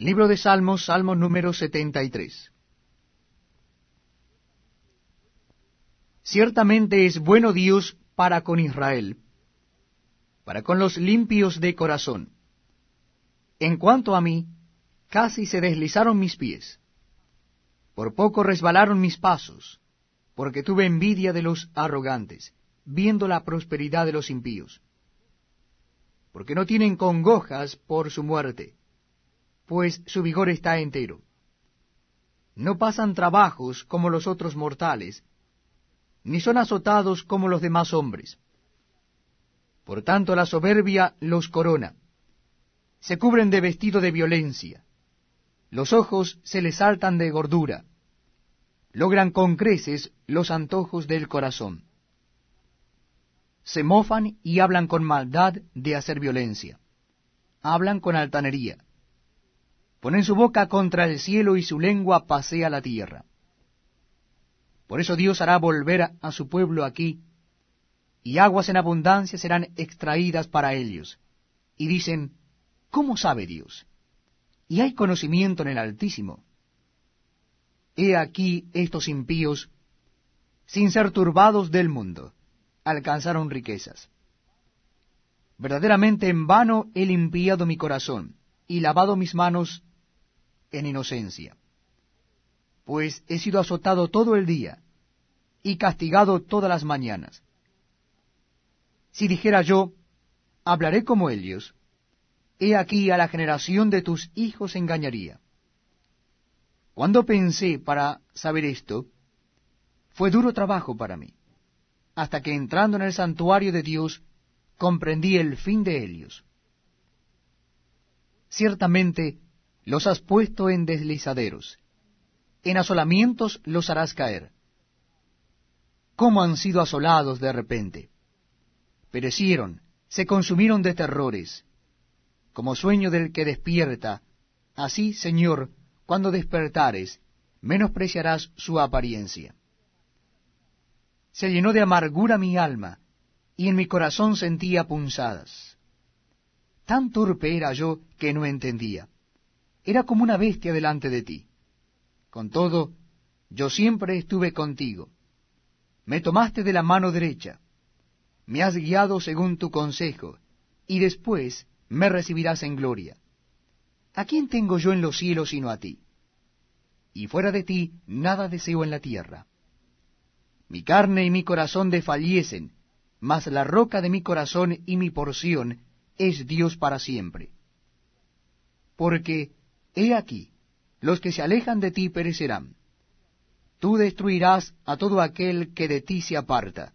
Libro de Salmos, Salmo número 73. Ciertamente es bueno Dios para con Israel, para con los limpios de corazón. En cuanto a mí, casi se deslizaron mis pies. Por poco resbalaron mis pasos, porque tuve envidia de los arrogantes, viendo la prosperidad de los impíos. Porque no tienen congojas por su muerte pues su vigor está entero. No pasan trabajos como los otros mortales, ni son azotados como los demás hombres. Por tanto la soberbia los corona, se cubren de vestido de violencia, los ojos se les saltan de gordura, logran con creces los antojos del corazón. Se mofan y hablan con maldad de hacer violencia, hablan con altanería Ponen su boca contra el cielo y su lengua pasea la tierra. Por eso Dios hará volver a su pueblo aquí, y aguas en abundancia serán extraídas para ellos. Y dicen, ¿cómo sabe Dios? Y hay conocimiento en el Altísimo. He aquí estos impíos, sin ser turbados del mundo, alcanzaron riquezas. Verdaderamente en vano he limpiado mi corazón y lavado mis manos en inocencia. Pues he sido azotado todo el día y castigado todas las mañanas. Si dijera yo, hablaré como ellos, he aquí a la generación de tus hijos engañaría. Cuando pensé para saber esto, fue duro trabajo para mí, hasta que entrando en el santuario de Dios, comprendí el fin de ellos. Ciertamente, los has puesto en deslizaderos, en asolamientos los harás caer. ¿Cómo han sido asolados de repente? Perecieron, se consumieron de terrores, como sueño del que despierta, así, Señor, cuando despertares, menospreciarás su apariencia. Se llenó de amargura mi alma, y en mi corazón sentía punzadas. Tan torpe era yo que no entendía era como una bestia delante de ti. Con todo, yo siempre estuve contigo. Me tomaste de la mano derecha, me has guiado según tu consejo, y después me recibirás en gloria. ¿A quién tengo yo en los cielos sino a ti? Y fuera de ti nada deseo en la tierra. Mi carne y mi corazón desfallecen, mas la roca de mi corazón y mi porción es Dios para siempre. Porque He aquí, los que se alejan de ti perecerán. Tú destruirás a todo aquel que de ti se aparta.